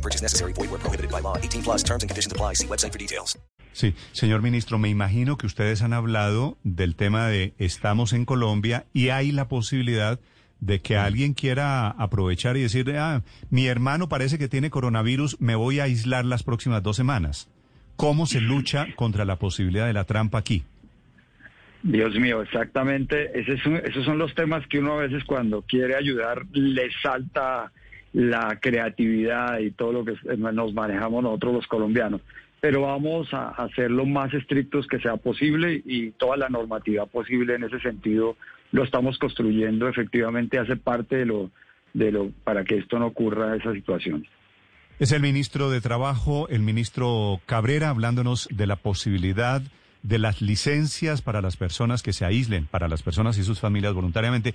No purchase necessary. Void where prohibited by law. 18 plus terms and conditions apply. See website for details. Sí, señor ministro, me imagino que ustedes han hablado del tema de estamos en Colombia y hay la posibilidad de que alguien quiera aprovechar y decir, ah, mi hermano parece que tiene coronavirus, me voy a aislar las próximas dos semanas. ¿Cómo se lucha contra la posibilidad de la trampa aquí? Dios mío, exactamente. Ese es un- esos son los temas que uno a veces cuando quiere ayudar le salta la creatividad y todo lo que nos manejamos nosotros los colombianos. Pero vamos a hacer lo más estrictos que sea posible y toda la normativa posible en ese sentido lo estamos construyendo. Efectivamente hace parte de lo, de lo para que esto no ocurra esa situación. Es el ministro de Trabajo, el ministro Cabrera, hablándonos de la posibilidad de las licencias para las personas que se aíslen, para las personas y sus familias voluntariamente.